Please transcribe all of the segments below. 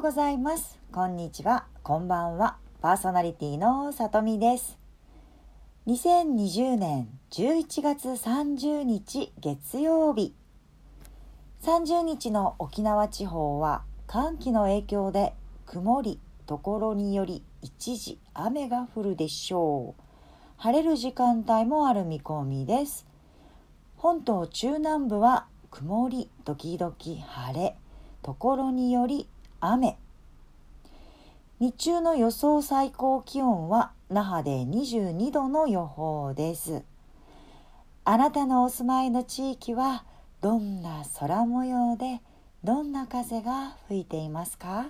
うございます。こんにちは。こんばんは。パーソナリティのさとみです。2020年11月30日月曜日。30日の沖縄地方は寒気の影響で曇りところにより一時雨が降るでしょう。晴れる時間帯もある見込みです。本島中南部は曇り時々晴れ。ところにより雨。日中の予想最高気温は那覇で22度の予報です。あなたのお住まいの地域はどんな空模様でどんな風が吹いていますか？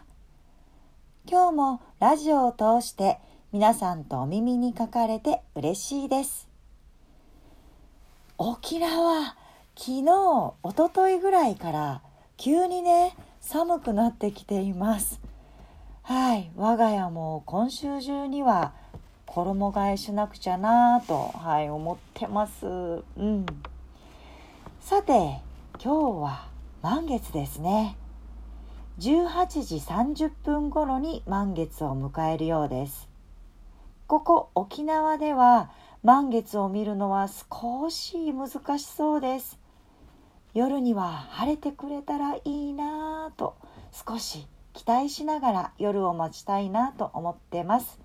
今日もラジオを通して皆さんとお耳にかかれて嬉しいです。沖縄昨日おとといぐらいから急にね寒くなってきています。はい。我が家も今週中には衣替えしなくちゃなとはい思ってます。うん。さて今日は満月ですね。18時30分頃に満月を迎えるようです。ここ沖縄では満月を見るのは少し難しそうです。夜には晴れてくれたらいいなぁと少し期待しながら夜を待ちたいなと思ってます。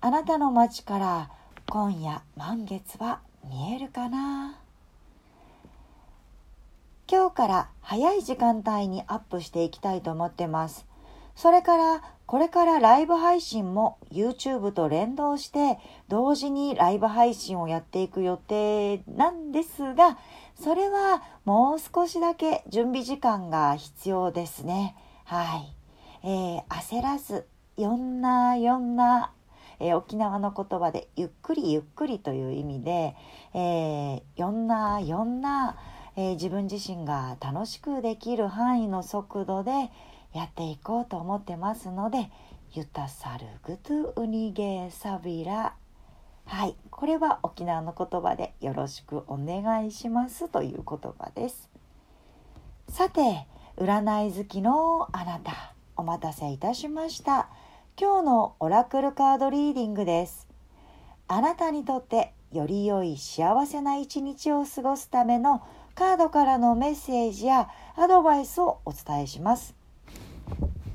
あなたの街から今夜満月は見えるかな？今日から早い時間帯にアップしていきたいと思ってます。それからこれからライブ配信も YouTube と連動して同時にライブ配信をやっていく予定なんですがそれはもう少しだけ準備時間が必要ですね。はい、えー、焦らずよんなよんな、えー、沖縄の言葉でゆっくりゆっくりという意味で、えー、よんなよんなえー、自分自身が楽しくできる範囲の速度でやっていこうと思ってますのでユタサルグトゥウニゲーサビラはい。これは沖縄の言葉でよろしくお願いしますという言葉です。さて占い好きのあなたお待たせいたしました。今日のオラクルカードリーディングです。あなたにとってより良い幸せな一日を過ごすためのカードからのメッセージやアドバイスをお伝えします。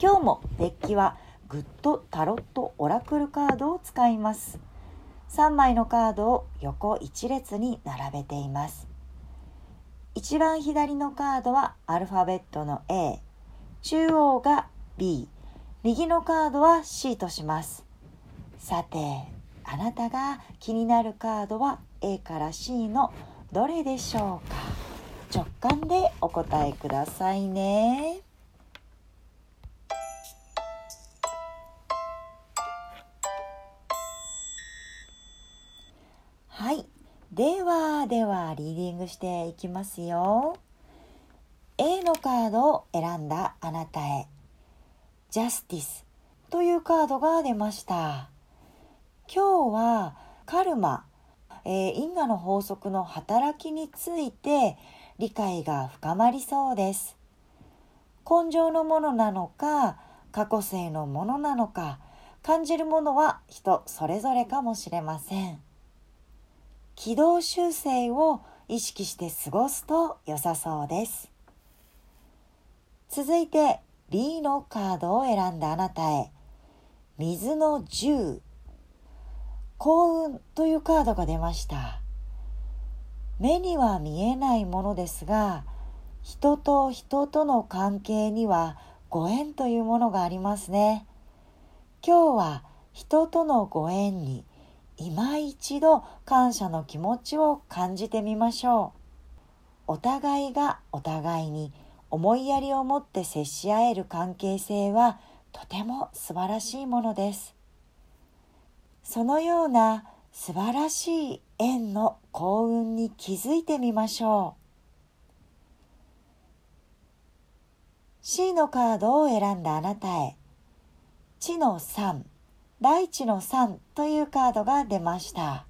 今日もデッキはグッドタロットオラクルカードを使います。3枚のカードを横一列に並べています。一番左のカードはアルファベットの A 中央が B 右のカードは C とします。さてあなたが気になるカードは A から C のどれでしょうか？直感でお答えくださいね。では、では、リーディングしていきますよ。A のカードを選んだあなたへ、ジャスティスというカードが出ました。今日はカルマ、えー、因果の法則の働きについて理解が深まりそうです根性のものなのか過去性のものなのか感じるものは人それぞれかもしれません軌道修正を意識して過ごすと良さそうです。続いて B のカードを選んだあなたへ。水の10幸運というカードが出ました。目には見えないものですが人と人との関係にはご縁というものがありますね。今日は人とのご縁に今一度感謝の気持ちを感じてみましょう。お互いがお互いに思いやりを持って接し合える関係性はとても素晴らしいものです。そのような素晴らしい縁の幸運に気づいてみましょう。C のカードを選んだあなたへ。地の3大地の3というカードが出ました。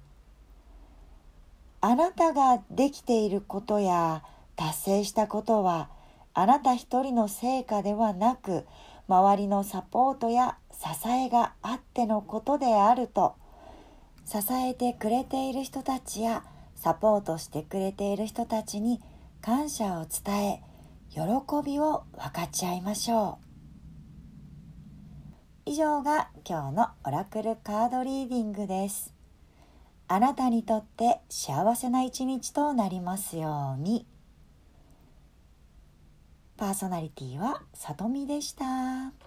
あなたができていることや達成したことはあなた一人の成果ではなく周りのサポートや支えがあってのことであると。支えてくれている人たちやサポートしてくれている人たちに感謝を伝え喜びを分かち合いましょう。以上が今日のオラクルカードリーディングですあなたにとって幸せな一日となりますようにパーソナリティはさとみでした。